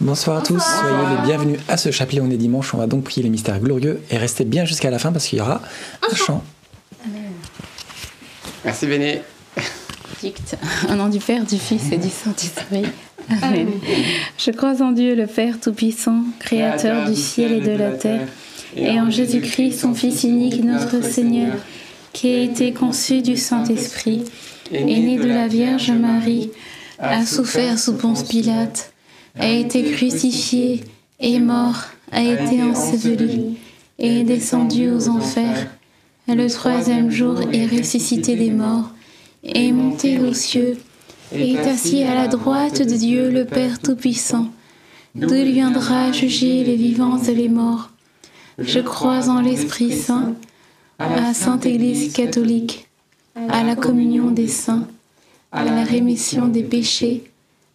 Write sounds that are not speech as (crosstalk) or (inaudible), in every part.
Bonsoir à tous, soyez les bienvenus à ce chapelet. On est dimanche, on va donc prier les mystères glorieux et restez bien jusqu'à la fin parce qu'il y aura un chant. Merci Béné. Dicte. Au nom du Père, du Fils et du Saint-Esprit. (laughs) Amen. Je crois en Dieu, le Père Tout-Puissant, Créateur du ciel et de la terre, et en Jésus-Christ, son Fils unique, notre Seigneur, qui a été conçu du Saint-Esprit, est né de la Vierge Marie, a souffert sous Ponce Pilate, a été crucifié, est mort, a été enseveli, et descendu aux enfers. Le troisième jour est ressuscité des morts, est monté aux cieux, et est assis à la droite de Dieu le Père Tout-Puissant, d'où il viendra juger les vivants et les morts? Je crois en l'Esprit Saint, à la Sainte Église catholique, à la communion des saints, à la rémission des péchés,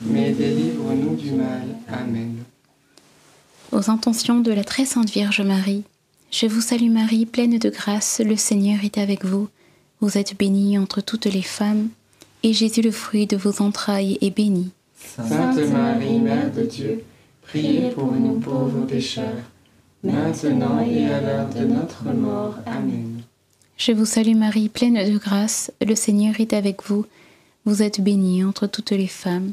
mais délivre-nous du mal. Amen. Aux intentions de la très sainte Vierge Marie, je vous salue Marie, pleine de grâce, le Seigneur est avec vous. Vous êtes bénie entre toutes les femmes, et Jésus, le fruit de vos entrailles, est béni. Sainte Marie, Mère de Dieu, priez pour nous pauvres pécheurs, maintenant et à l'heure de notre mort. Amen. Je vous salue Marie, pleine de grâce, le Seigneur est avec vous. Vous êtes bénie entre toutes les femmes,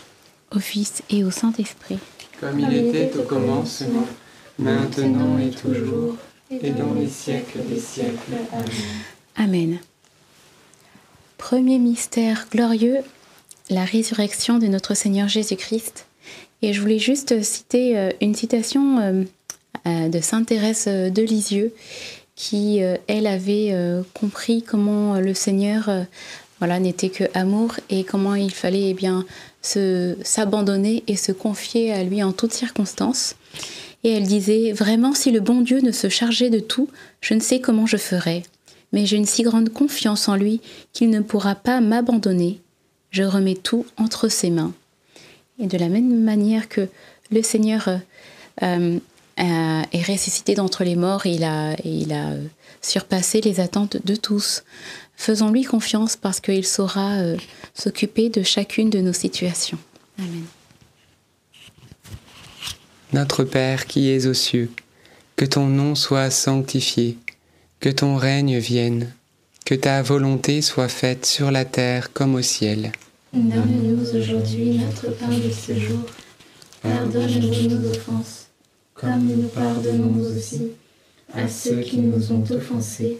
au Fils et au Saint-Esprit. Comme il était au commencement, maintenant et toujours, et dans les siècles des siècles. Amen. Amen. Premier mystère glorieux, la résurrection de notre Seigneur Jésus-Christ. Et je voulais juste citer euh, une citation euh, euh, de Sainte Thérèse de Lisieux, qui, elle, avait compris comment le Seigneur voilà, n'était que amour et comment il fallait eh bien s'abandonner et se confier à lui en toutes circonstances. Et elle disait Vraiment, si le bon Dieu ne se chargeait de tout, je ne sais comment je ferais. Mais j'ai une si grande confiance en lui qu'il ne pourra pas m'abandonner. Je remets tout entre ses mains. Et de la même manière que le Seigneur euh, euh, est ressuscité d'entre les morts, il a, il a surpassé les attentes de tous. Faisons-lui confiance parce qu'il saura euh, s'occuper de chacune de nos situations. Amen. Notre Père qui es aux cieux, que ton nom soit sanctifié, que ton règne vienne, que ta volonté soit faite sur la terre comme au ciel. Donne-nous aujourd'hui notre pain de ce jour. Pardonne-nous nos offenses, comme nous pardonnons aussi à ceux qui nous ont offensés.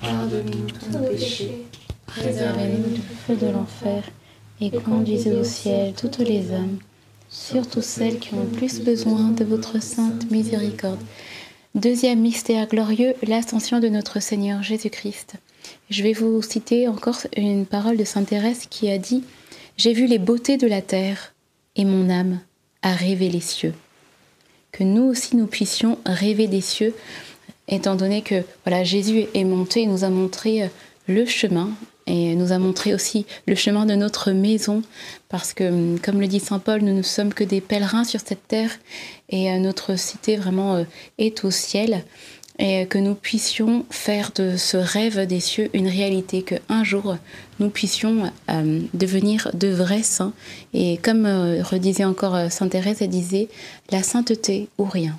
Pardonne-nous tous nos péchés, Préservez-nous du feu de l'enfer et conduisez au ciel toutes les âmes, surtout celles qui ont le plus besoin de votre sainte miséricorde. Deuxième mystère glorieux, l'ascension de notre Seigneur Jésus-Christ. Je vais vous citer encore une parole de Sainte Thérèse qui a dit J'ai vu les beautés de la terre et mon âme a rêvé les cieux. Que nous aussi nous puissions rêver des cieux, étant donné que voilà Jésus est monté et nous a montré euh, le chemin et nous a montré aussi le chemin de notre maison parce que hum, comme le dit saint Paul nous ne sommes que des pèlerins sur cette terre et euh, notre cité vraiment euh, est au ciel et que nous puissions faire de ce rêve des cieux une réalité que un jour nous puissions euh, devenir de vrais saints. Et comme redisait encore sainte Thérèse elle disait la sainteté ou rien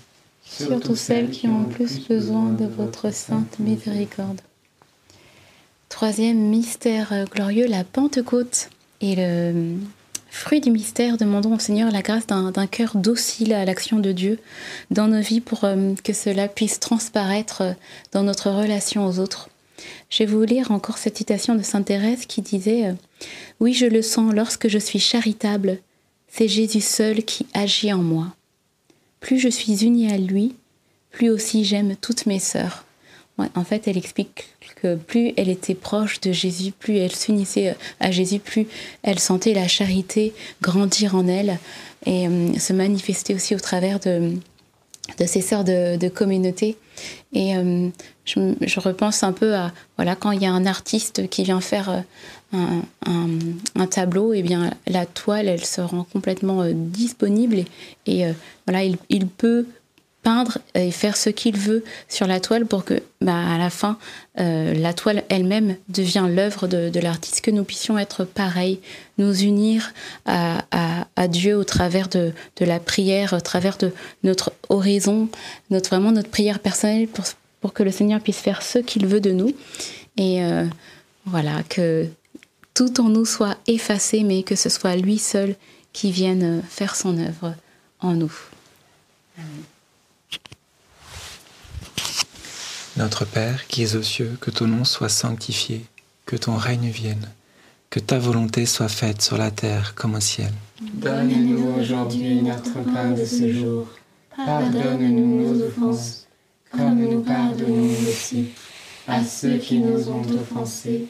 surtout celles qui ont le plus besoin de votre sainte miséricorde. Troisième mystère glorieux, la Pentecôte. Et le fruit du mystère, demandons au Seigneur la grâce d'un cœur docile à l'action de Dieu dans nos vies pour que cela puisse transparaître dans notre relation aux autres. Je vais vous lire encore cette citation de Sainte Thérèse qui disait Oui, je le sens lorsque je suis charitable, c'est Jésus seul qui agit en moi. Plus je suis unie à lui, plus aussi j'aime toutes mes sœurs. En fait, elle explique que plus elle était proche de Jésus, plus elle s'unissait à Jésus, plus elle sentait la charité grandir en elle et euh, se manifester aussi au travers de, ses sœurs de, de communauté. Et euh, je, je, repense un peu à voilà quand il y a un artiste qui vient faire un, tableau, eh bien la toile elle se rend complètement euh, disponible et, euh, voilà il, il, peut peindre et faire ce qu'il veut sur la toile pour que bah, à la fin euh, la toile elle-même devient l'œuvre de, de l'artiste que nous puissions être pareils nous unir à, à, Dieu au travers de, de la prière au travers de notre oraison notre vraiment notre prière personnelle pour, pour que le Seigneur puisse faire ce qu'il veut de nous. Et voilà que tout en nous soit effacé mais que ce soit lui seul qui vienne faire son œuvre en nous Amen. Notre Père qui es aux cieux, que ton nom soit sanctifié, que ton règne vienne, que ta volonté soit faite sur la terre comme au ciel. Donne-nous aujourd'hui notre pain de ce jour. Pardonne-nous nos offenses, comme nous pardonnons aussi à ceux qui nous ont offensés.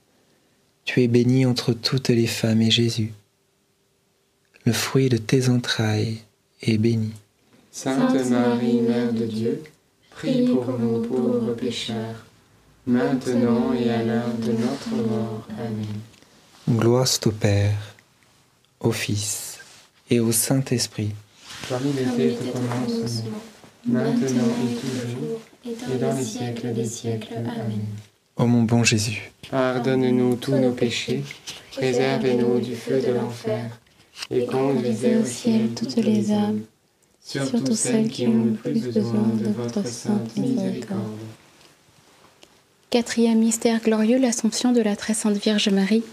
Tu es bénie entre toutes les femmes et Jésus, le fruit de tes entrailles est béni. Sainte Marie, Mère de Dieu, prie pour nous pauvres pécheurs, maintenant et à l'heure de notre mort. Amen. Gloire au Père, au Fils et au Saint-Esprit. Comme il était au commencement, maintenant et toujours, et dans les siècles des siècles. Amen. Ô mon bon Jésus, Pardonne-nous tous nos péchés, préservez-nous du feu de l'enfer, et conduisez au ciel toutes les âmes, surtout celles qui ont le plus besoin de votre sainte miséricorde. Quatrième mystère glorieux, l'Assomption de la très sainte Vierge Marie.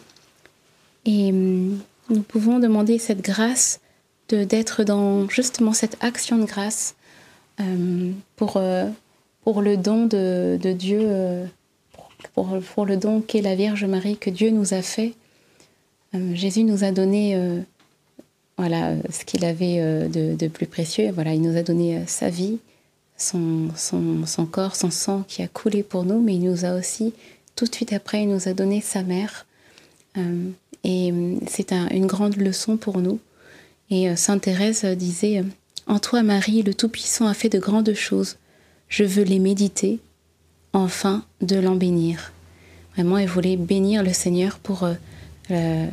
Et hum, nous pouvons demander cette grâce de d'être dans justement cette action de grâce euh, pour, euh, pour le don de, de Dieu, euh, pour, le don qu'est la Vierge Marie que Dieu nous a fait. Euh, Jésus nous a donné euh, voilà, ce qu'il avait euh, de, plus précieux. Voilà, il nous a donné sa vie, son, son, corps, son sang qui a coulé pour nous, mais il nous a aussi, tout de suite après, il nous a donné sa mère. Et c'est un- une grande leçon pour nous. Et Sainte Thérèse disait, En toi, Marie, le Tout-Puissant a fait de grandes choses. Je veux les méditer, enfin de l'en bénir. Vraiment, elle voulait bénir le Seigneur pour euh,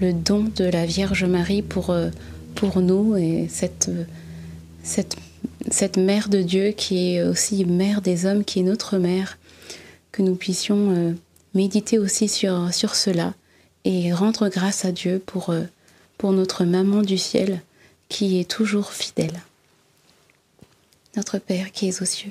le don de la Vierge Marie pour, euh, pour nous et cette, euh, cette, cette mère de Dieu qui est aussi mère des hommes, qui est notre mère, que nous puissions méditer aussi sur, sur cela et rendre grâce à Dieu pour, pour notre maman du ciel qui est toujours fidèle. Notre Père qui es aux cieux,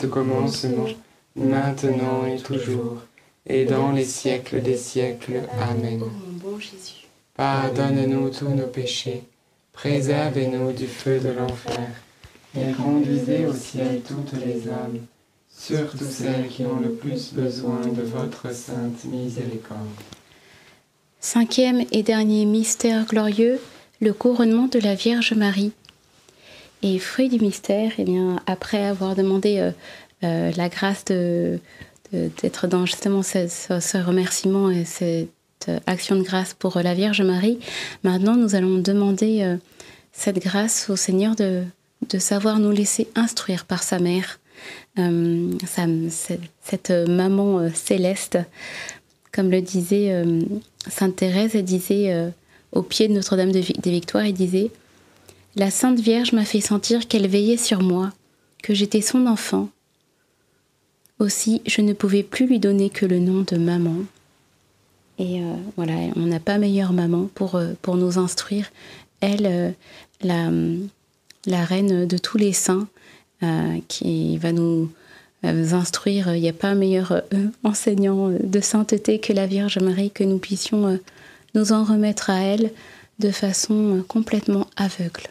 Était au commencement, maintenant et toujours, et dans les siècles des siècles. Amen. Pardonne-nous tous nos péchés, préservez-nous du feu de l'enfer, et conduisez au ciel toutes les âmes, surtout celles qui ont le plus besoin de votre sainte miséricorde. Cinquième et dernier mystère glorieux, le couronnement de la Vierge Marie. Et fruit du mystère, eh bien, après avoir demandé euh, euh, la grâce d'être dans justement ce, remerciement et cette euh, action de grâce pour la Vierge Marie, maintenant nous allons demander cette grâce au Seigneur de, savoir nous laisser instruire par sa mère, cette, maman céleste. Comme le disait Sainte Thérèse, elle disait au pied de Notre-Dame des Victoires, elle disait La Sainte Vierge m'a fait sentir qu'elle veillait sur moi, que j'étais son enfant. Aussi, je ne pouvais plus lui donner que le nom de maman. Et euh, voilà, on n'a pas meilleure maman pour, euh, nous instruire. Elle, euh, la, reine de tous les saints, qui va nous nous instruire. Il n'y a pas meilleur enseignant de sainteté que la Vierge Marie, que nous puissions nous en remettre à elle de façon complètement aveugle.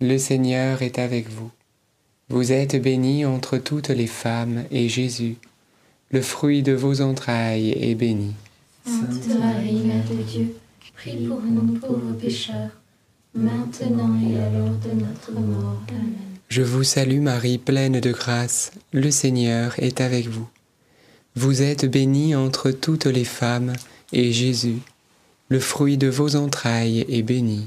Le Seigneur est avec vous. Vous êtes bénie entre toutes les femmes, et Jésus, le fruit de vos entrailles, est béni. Sainte Marie, Mère de Dieu, prie pour nous pauvres pécheurs, maintenant et à l'heure de notre mort. Amen. Je vous salue Marie, pleine de grâce. Le Seigneur est avec vous. Vous êtes bénie entre toutes les femmes, et Jésus, le fruit de vos entrailles, est béni.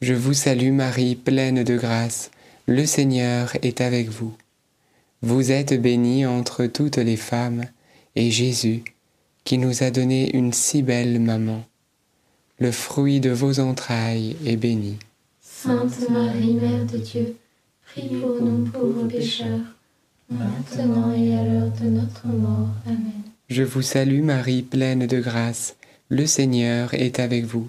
Je vous salue Marie, pleine de grâce. Le Seigneur est avec vous. Vous êtes bénie entre toutes les femmes, et Jésus, qui nous a donné une si belle maman, le fruit de vos entrailles, est béni. Sainte Marie, Mère de Dieu, prie pour nous pauvres pécheurs, maintenant et à l'heure de notre mort. Amen. Je vous salue Marie, pleine de grâce. Le Seigneur est avec vous.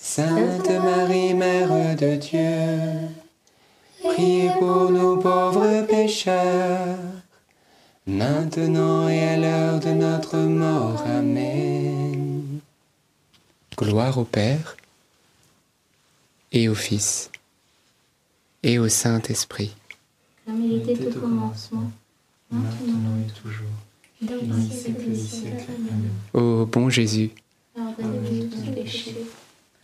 Sainte Marie, Mère de Dieu, priez pour nous pauvres pécheurs, maintenant et à l'heure de notre mort. Amen. Gloire au Père et au Fils et au Saint-Esprit. Comme il était au commencement, maintenant et toujours, dans les siècles des siècles. Amen. Ô bon Jésus, Pardonnez-nous tous péchés,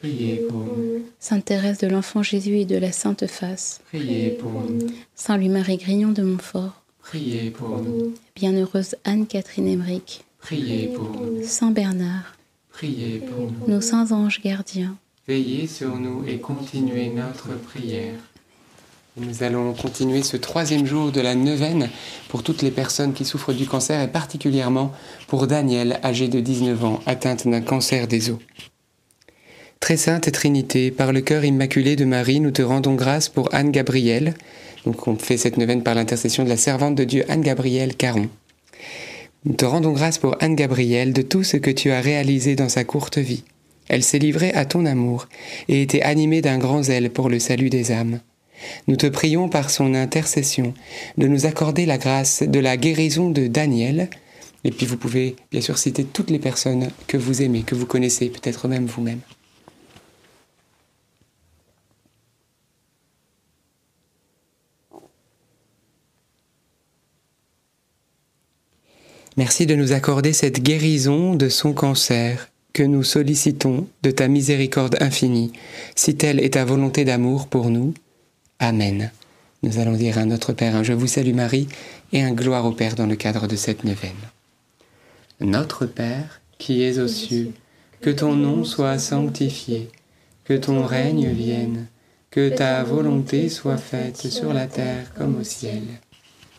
Priez pour nous. Sainte Thérèse de l'Enfant Jésus et de la Sainte Face, Priez pour nous. Saint Louis-Marie Grignon de Montfort, Priez pour nous. Bienheureuse Anne-Catherine Emmerich, Priez pour nous. Saint Bernard, Priez pour nous. nos saints anges gardiens, Veillez sur nous et continuez notre prière. Nous allons continuer ce troisième jour de la neuvaine pour toutes les personnes qui souffrent du cancer et particulièrement pour Daniel, âgé de 19 ans, atteinte d'un cancer des os. Très sainte Trinité, par le cœur immaculé de Marie, nous te rendons grâce pour Anne Gabrielle. Donc on fait cette neuvaine par l'intercession de la servante de Dieu Anne Gabrielle Caron. Nous te rendons grâce pour Anne Gabrielle de tout ce que tu as réalisé dans sa courte vie. Elle s'est livrée à ton amour et était animée d'un grand zèle pour le salut des âmes. Nous te prions par son intercession de nous accorder la grâce de la guérison de Daniel. Et puis vous pouvez bien sûr citer toutes les personnes que vous aimez, que vous connaissez, peut-être même vous-même. Merci de nous accorder cette guérison de son cancer que nous sollicitons de ta miséricorde infinie, si telle est ta volonté d'amour pour nous. Amen. Nous allons dire à notre Père un Je vous salue Marie et un gloire au Père dans le cadre de cette neuvaine. Notre Père, qui es aux cieux, que ton nom soit sanctifié, que ton règne vienne, que ta volonté soit faite sur la terre comme au ciel.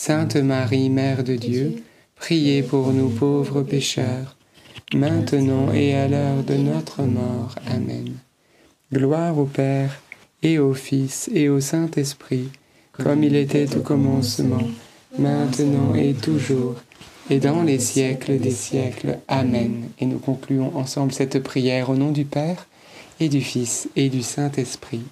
Sainte Marie, Mère de Dieu, priez pour nous pauvres pécheurs, maintenant et à l'heure de notre mort. Amen. Gloire au Père, et au Fils, et au Saint-Esprit, comme il était au commencement, maintenant et toujours, et dans les siècles des siècles. Amen. Et nous concluons ensemble cette prière au nom du Père, et du Fils, et du Saint-Esprit.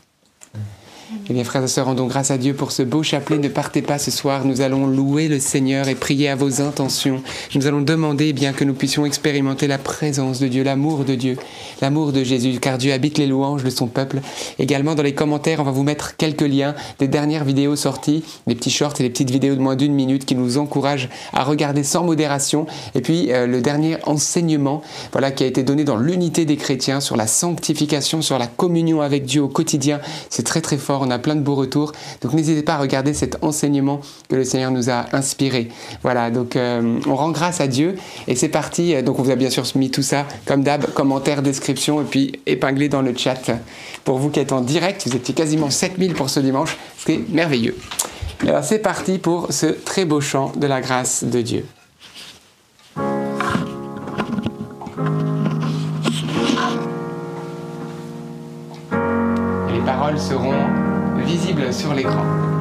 Eh bien, frères et sœurs, rendons grâce à Dieu pour ce beau chapelet. Ne partez pas ce soir. Nous allons louer le Seigneur et prier à vos intentions. Nous allons demander eh bien que nous puissions expérimenter la présence de Dieu, l'amour de Dieu, l'amour de Jésus, car Dieu habite les louanges de son peuple. Également, dans les commentaires, on va vous mettre quelques liens des dernières vidéos sorties, des petits shorts et des petites vidéos de moins d'une minute qui nous encouragent à regarder sans modération. Et puis, euh, le dernier enseignement, voilà, qui a été donné dans l'unité des chrétiens sur la sanctification, sur la communion avec Dieu au quotidien. C'est très très fort on a plein de beaux retours. Donc n'hésitez pas à regarder cet enseignement que le Seigneur nous a inspiré. Voilà, donc euh, on rend grâce à Dieu et c'est parti. Donc on vous a bien sûr mis tout ça comme d'hab, commentaire, description et puis épinglé dans le chat. Pour vous qui êtes en direct, vous étiez quasiment 7000 pour ce dimanche, c'est merveilleux. Alors c'est parti pour ce très beau chant de la grâce de Dieu. Sur l'écran.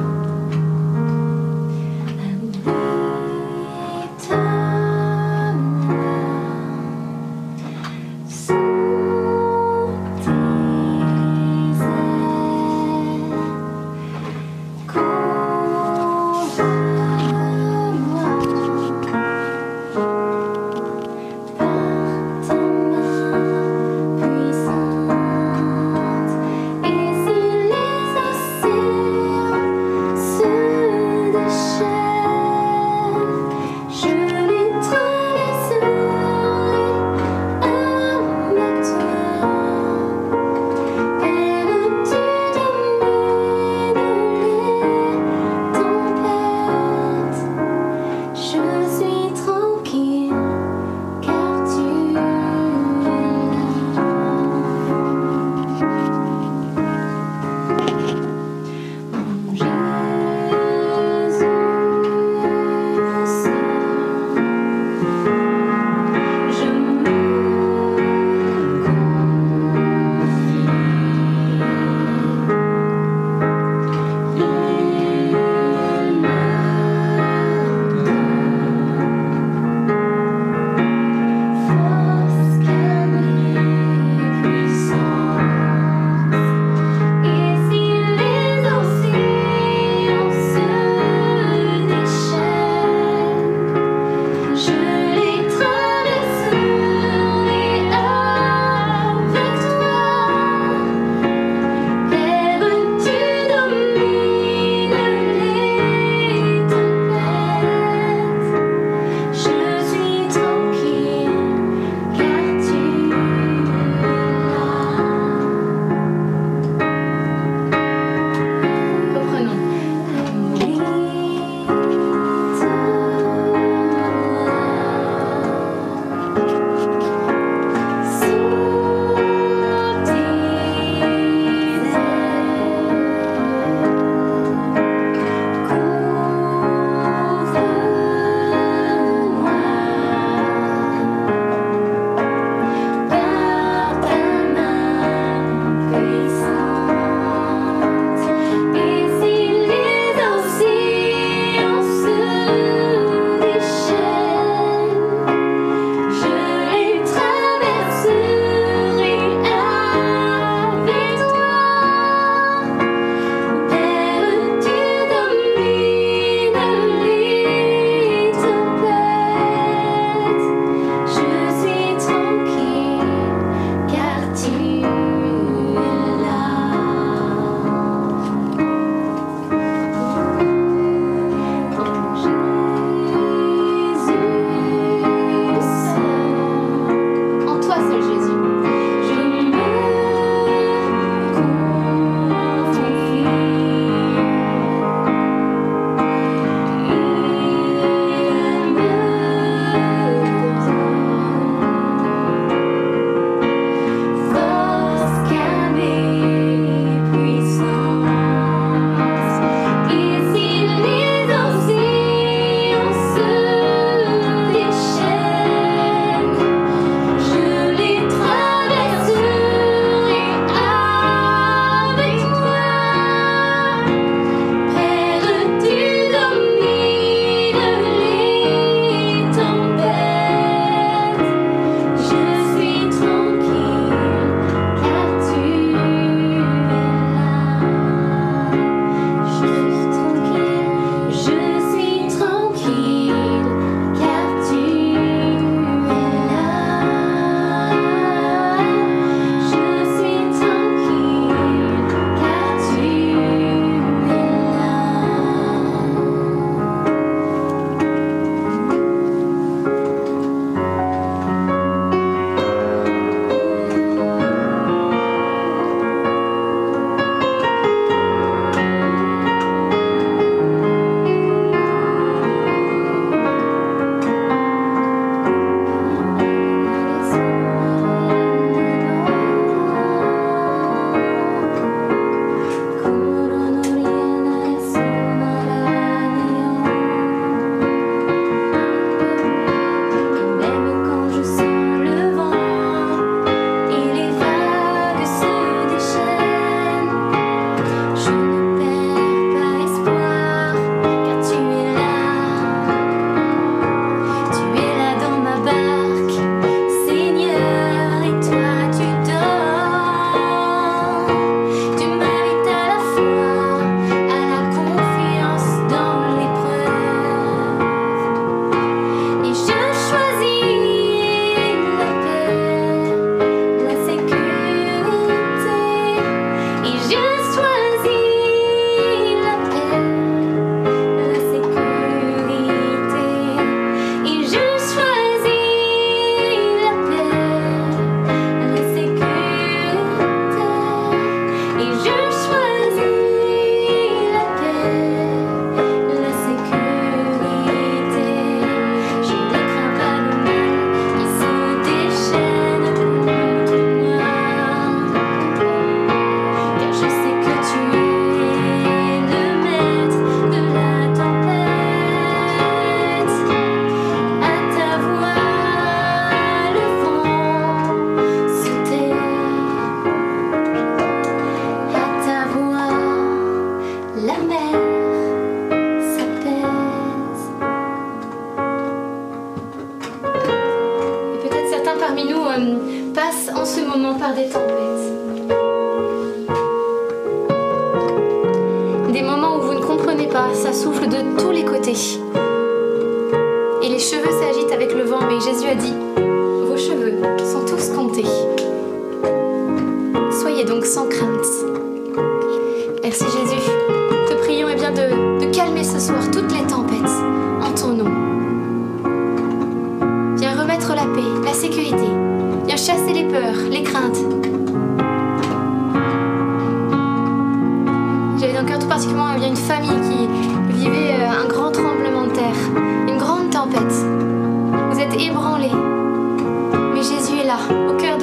Jésus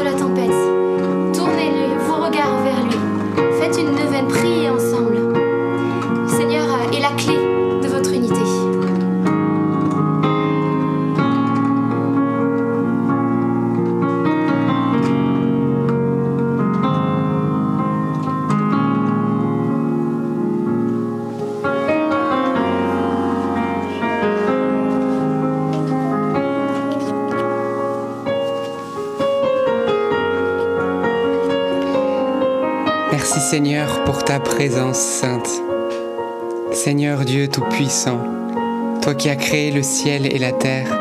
Seigneur Dieu Tout-Puissant, toi qui as créé le ciel et la terre,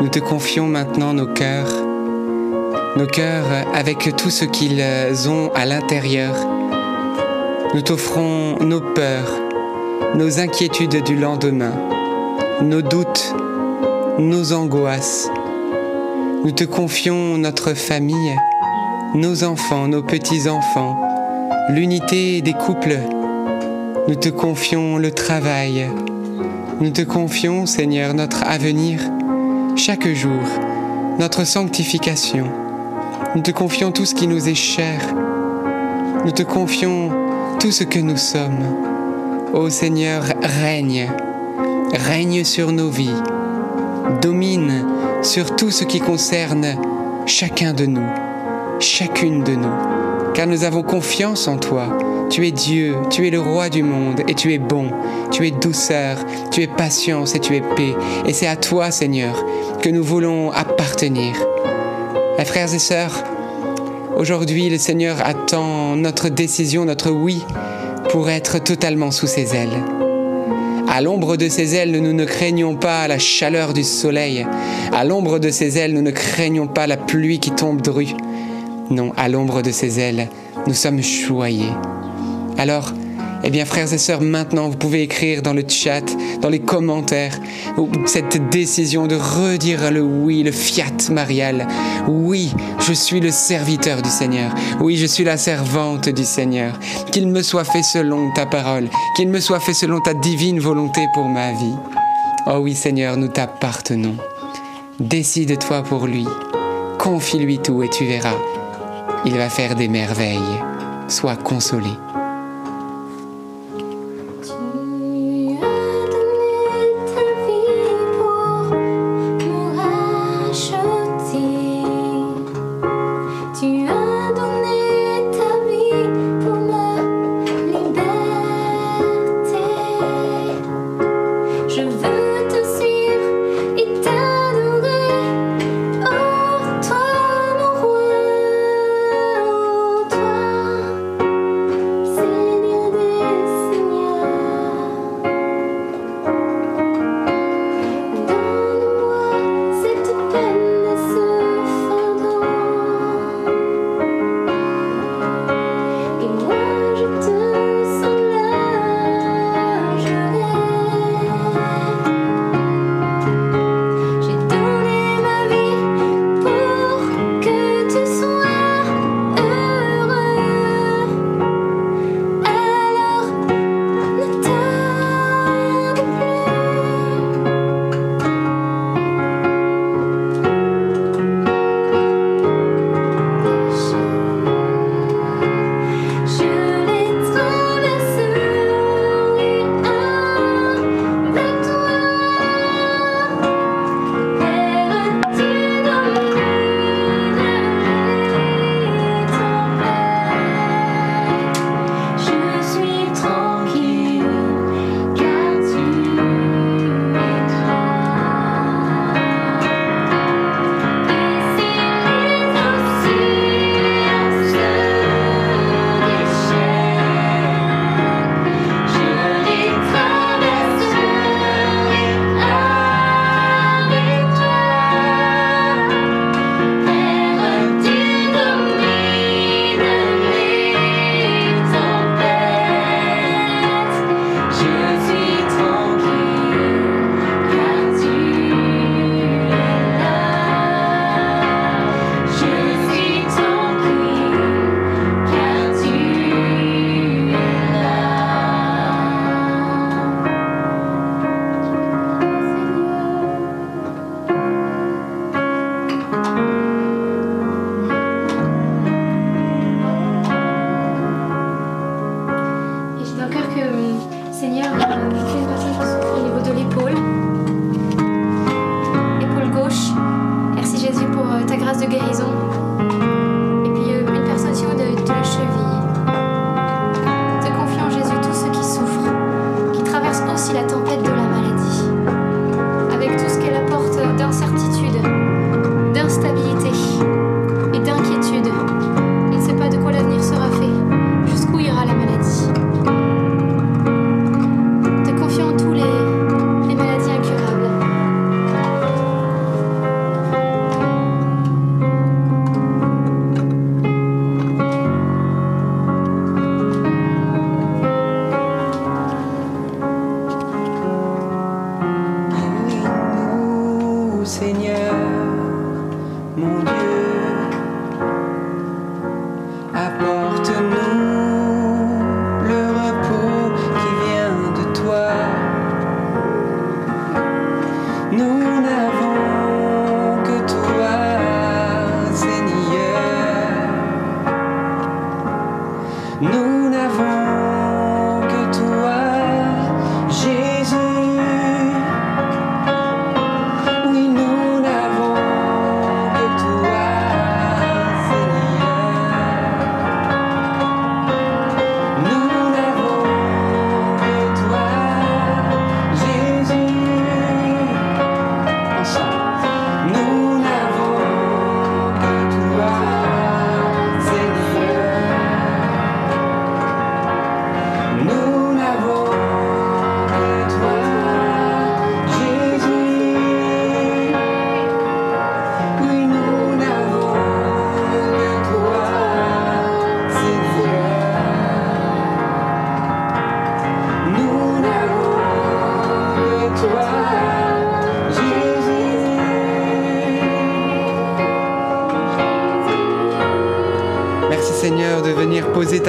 nous te confions maintenant nos cœurs, nos cœurs avec tout ce qu'ils ont à l'intérieur. Nous t'offrons nos peurs, nos inquiétudes du lendemain, nos doutes, nos angoisses. Nous te confions notre famille, nos enfants, nos petits-enfants, l'unité des couples. Nous te confions le travail. Nous te confions, Seigneur, notre avenir chaque jour, notre sanctification. Nous te confions tout ce qui nous est cher. Nous te confions tout ce que nous sommes. Ô Seigneur, règne, règne sur nos vies, domine sur tout ce qui concerne chacun de nous, chacune de nous car nous avons confiance en toi. Tu es Dieu, tu es le roi du monde, et tu es bon, tu es douceur, tu es patience et tu es paix. Et c'est à toi, Seigneur, que nous voulons appartenir. Mes frères et sœurs, aujourd'hui le Seigneur attend notre décision, notre oui, pour être totalement sous ses ailes. À l'ombre de ses ailes, nous ne craignons pas la chaleur du soleil. À l'ombre de ses ailes, nous ne craignons pas la pluie qui tombe de rue. Non, à l'ombre de ses ailes, nous sommes choyés. Alors, eh bien, frères et sœurs, maintenant, vous pouvez écrire dans le chat, dans les commentaires, cette décision de redire le oui, le fiat marial. Oui, je suis le serviteur du Seigneur. Oui, je suis la servante du Seigneur. Qu'il me soit fait selon ta parole. Qu'il me soit fait selon ta divine volonté pour ma vie. Oh oui, Seigneur, nous t'appartenons. Décide-toi pour lui. Confie-lui tout et tu verras. Il va faire des merveilles. Sois consolé.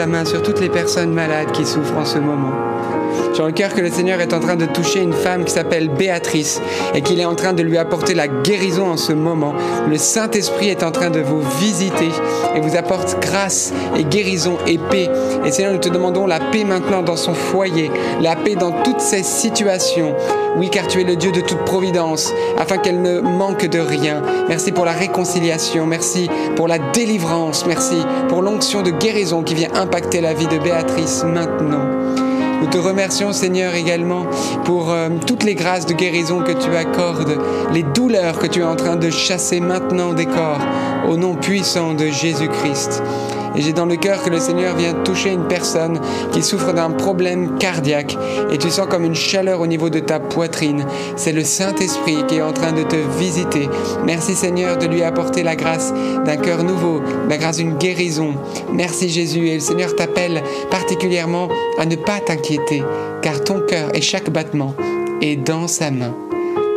Main sur toutes les personnes malades qui souffrent en ce moment. J'ai le cœur que le Seigneur est en train de toucher une femme qui s'appelle Béatrice et qu'il est en train de lui apporter la guérison en ce moment. Le Saint-Esprit est en train de vous visiter et vous apporte grâce et guérison et paix. Et Seigneur, nous te demandons la paix maintenant dans son foyer, la paix dans toutes ces situations. Oui, car tu es le Dieu de toute providence, afin qu'elle ne manque de rien. Merci pour la réconciliation, merci pour la délivrance, merci pour l'onction de guérison qui vient impacter la vie de Béatrice maintenant. Nous te remercions Seigneur également pour euh, toutes les grâces de guérison que tu accordes, les douleurs que tu es en train de chasser maintenant des corps, au nom puissant de Jésus-Christ. Et j'ai dans le cœur que le Seigneur vient toucher une personne qui souffre d'un problème cardiaque et tu sens comme une chaleur au niveau de ta poitrine. C'est le Saint-Esprit qui est en train de te visiter. Merci Seigneur de lui apporter la grâce d'un cœur nouveau, la grâce d'une guérison. Merci Jésus et le Seigneur t'appelle particulièrement à ne pas t'inquiéter car ton cœur et chaque battement est dans sa main.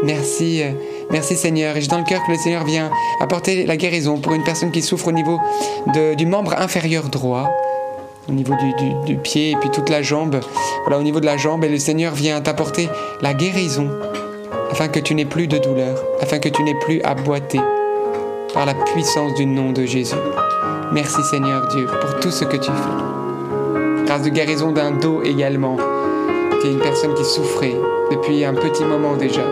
Merci. Merci Seigneur. Et j'ai dans le cœur que le Seigneur vient apporter la guérison pour une personne qui souffre au niveau du membre inférieur droit, au niveau du, pied et puis toute la jambe. Voilà, au niveau de la jambe. Et le Seigneur vient t'apporter la guérison afin que tu n'aies plus de douleur, afin que tu n'aies plus à par la puissance du nom de Jésus. Merci Seigneur Dieu pour tout ce que tu fais. Grâce de guérison d'un dos également, qui est une personne qui souffrait depuis un petit moment déjà.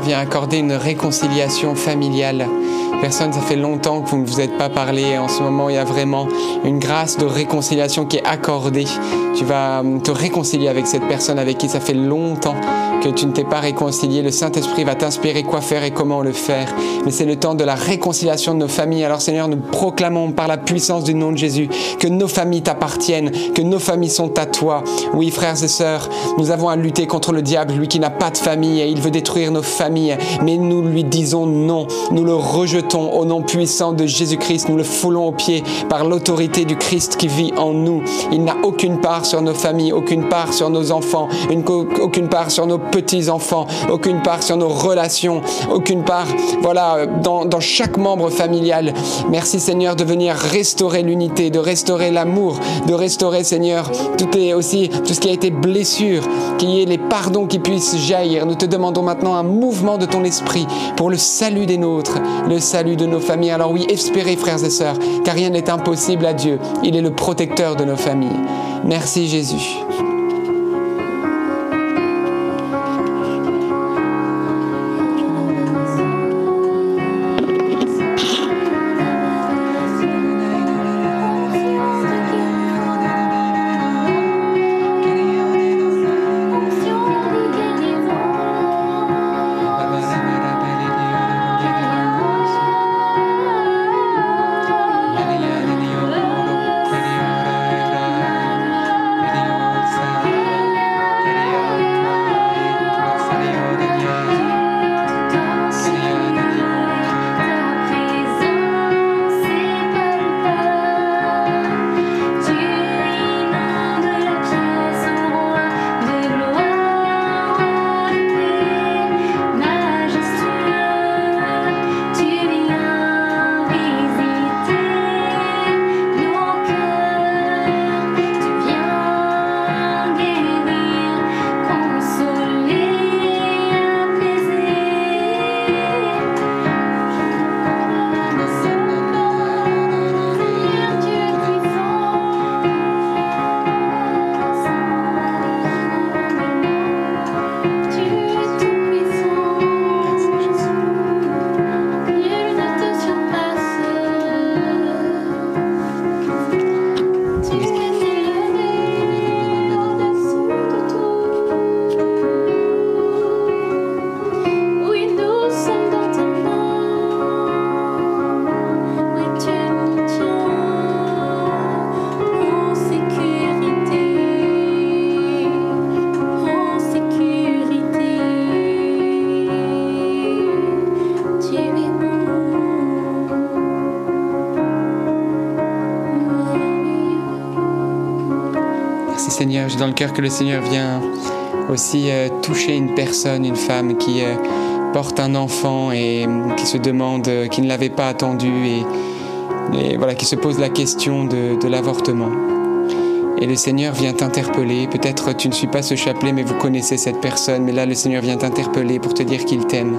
Vient accorder une réconciliation familiale. Personne, ça fait longtemps que vous ne vous êtes pas parlé. En ce moment, il y a vraiment une grâce de réconciliation qui est accordée. Tu vas hum, te réconcilier avec cette personne avec qui ça fait longtemps que tu ne t'es pas réconcilié. Le Saint-Esprit va t'inspirer quoi faire et comment le faire. Mais c'est le temps de la réconciliation de nos familles. Alors Seigneur, nous proclamons par la puissance du nom de Jésus que nos familles t'appartiennent, que nos familles sont à toi. Oui, frères et sœurs, nous avons à lutter contre le diable, lui qui n'a pas de famille et il veut détruire nos familles. Mais nous lui disons non. Nous le rejetons au nom puissant de Jésus-Christ. Nous le foulons aux pieds par l'autorité du Christ qui vit en nous. Il n'a aucune part sur nos familles, aucune part sur nos enfants, aucune part sur nos petits-enfants, aucune part sur nos relations, aucune part, voilà, dans, dans chaque membre familial. Merci Seigneur de venir restaurer l'unité, de restaurer l'amour, de restaurer Seigneur tout est aussi tout ce qui a été blessure, qu'il y ait les pardons qui puissent jaillir. Nous te demandons maintenant un mouvement de ton esprit pour le salut des nôtres, le salut de nos familles. Alors oui, espérez frères et sœurs, car rien n'est impossible à Dieu. Il est le protecteur de nos familles. Merci Jésus. Que le Seigneur vient aussi euh, toucher une personne, une femme qui euh, porte un enfant et euh, qui se demande, qui ne l'avait pas attendu et, voilà, qui se pose la question de, de l'avortement. Et le Seigneur vient t'interpeller. Peut-être tu ne suis pas ce chapelet, mais vous connaissez cette personne. Mais là, le Seigneur vient t'interpeller pour te dire qu'il t'aime,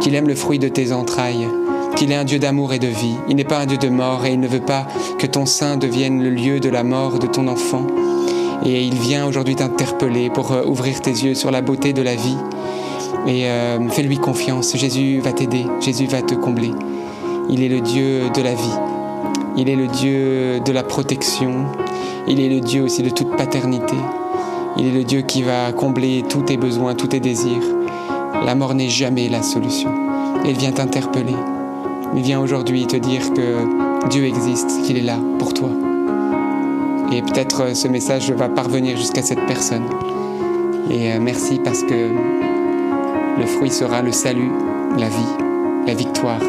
qu'il aime le fruit de tes entrailles, qu'il est un Dieu d'amour et de vie. Il n'est pas un Dieu de mort et il ne veut pas que ton sein devienne le lieu de la mort de ton enfant. Et il vient aujourd'hui t'interpeller pour euh, ouvrir tes yeux sur la beauté de la vie. Et euh, fais-lui confiance. Jésus va t'aider. Jésus va te combler. Il est le Dieu de la vie. Il est le Dieu de la protection. Il est le Dieu aussi de toute paternité. Il est le Dieu qui va combler tous tes besoins, tous tes désirs. La mort n'est jamais la solution. Il vient t'interpeller. Il vient aujourd'hui te dire que Dieu existe, qu'il est là pour toi. Et peut-être euh, ce message va parvenir jusqu'à cette personne. Et euh, merci parce que le fruit sera le salut, la vie, la victoire.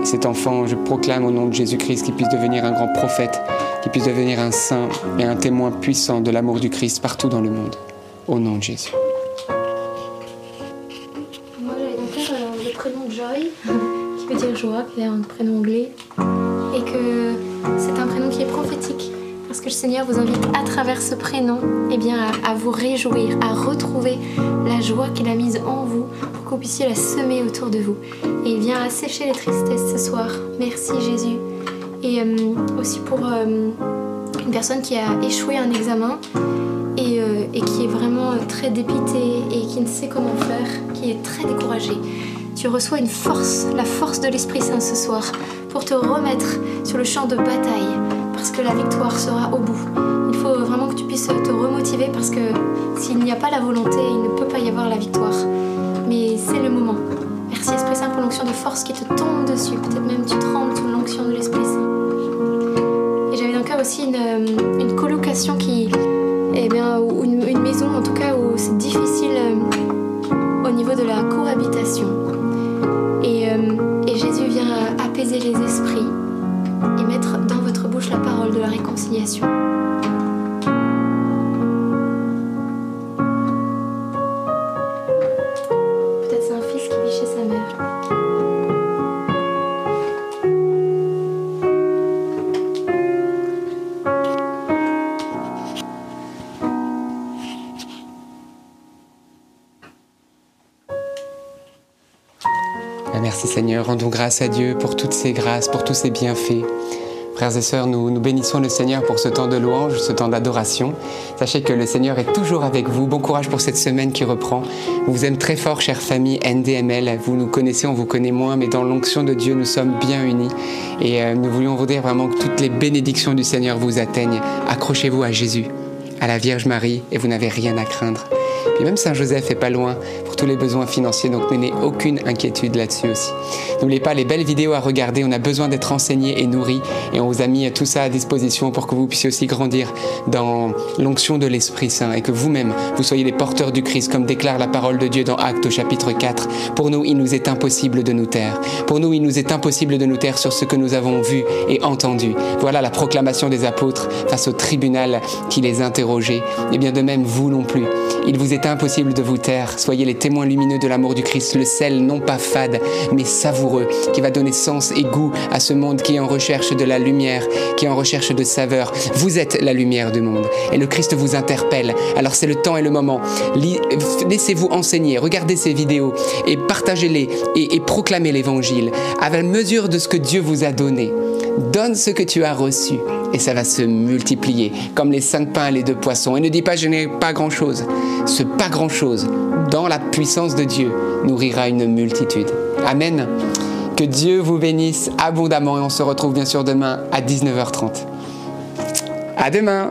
Et cet enfant, je proclame au nom de Jésus-Christ qu'il puisse devenir un grand prophète, qu'il puisse devenir un saint et un témoin puissant de l'amour du Christ partout dans le monde. Au nom de Jésus. Moi, j'avais donc euh, le prénom Joy, (laughs) qui veut dire joie, qui est un prénom anglais, parce que le Seigneur vous invite à travers ce prénom eh bien, à, vous réjouir, à retrouver la joie qu'il a mise en vous pour que vous puissiez la semer autour de vous. Et il vient assécher les tristesses ce soir. Merci Jésus. Et euh, aussi pour euh, une personne qui a échoué un examen et, euh, et qui est vraiment très dépitée et qui ne sait comment faire, qui est très découragée. Tu reçois une force, la force de l'Esprit Saint ce soir, pour te remettre sur le champ de bataille parce que la victoire sera au bout. Il faut vraiment que tu puisses te remotiver parce que s'il n'y a pas la volonté, il ne peut pas y avoir la victoire. Mais c'est le moment. Merci Esprit Saint pour l'onction de force qui te tombe dessus. Peut-être même tu trembles sous l'onction de l'Esprit Saint. Et j'avais dans le cœur aussi une, une colocation qui, eh bien, ou une, une maison en tout cas où c'est difficile euh, au niveau de la cohabitation. La parole de la réconciliation. Peut-être c'est un fils qui vit chez sa mère. Ah, Merci Seigneur, rendons grâce à Dieu pour toutes ces grâces, pour tous ces bienfaits. Frères et sœurs, nous, nous bénissons le Seigneur pour ce temps de louange, ce temps d'adoration. Sachez que le Seigneur est toujours avec vous. Bon courage pour cette semaine qui reprend. On vous aime très fort, chère famille NDML. Vous nous connaissez, on vous connaît moins, mais dans l'onction de Dieu, nous sommes bien unis. Et euh, nous voulions vous dire vraiment que toutes les bénédictions du Seigneur vous atteignent. Accrochez-vous à Jésus, à la Vierge Marie, et vous n'avez rien à craindre. Puis même Saint Joseph est pas loin tous les besoins financiers, donc n'ayez aucune inquiétude là-dessus aussi. N'oubliez pas les belles vidéos à regarder, on a besoin d'être enseigné et nourri, et on vous a mis tout ça à disposition pour que vous puissiez aussi grandir dans l'onction de l'Esprit Saint, et que vous-même, vous soyez les porteurs du Christ, comme déclare la parole de Dieu dans Actes au chapitre 4. Pour nous, il nous est impossible de nous taire. Pour nous, il nous est impossible de nous taire sur ce que nous avons vu et entendu. Voilà la proclamation des apôtres face au tribunal qui les interrogeait. Et bien de même, vous non plus. Il vous est impossible de vous taire. Soyez les témoins lumineux de l'amour du Christ, le sel non pas fade, mais savoureux, qui va donner sens et goût à ce monde qui est en recherche de la lumière, qui est en recherche de saveur. Vous êtes la lumière du monde. Et le Christ vous interpelle. Alors c'est le temps et le moment. Laissez-vous enseigner, regardez ces vidéos et partagez-les et, et proclamez l'évangile à la mesure de ce que Dieu vous a donné. Donne ce que tu as reçu et ça va se multiplier comme les cinq pains et les deux poissons. Et ne dis pas je n'ai pas grand-chose. Ce pas grand-chose, dans la puissance de Dieu, nourrira une multitude. Amen. Que Dieu vous bénisse abondamment et on se retrouve bien sûr demain à 19h30. À demain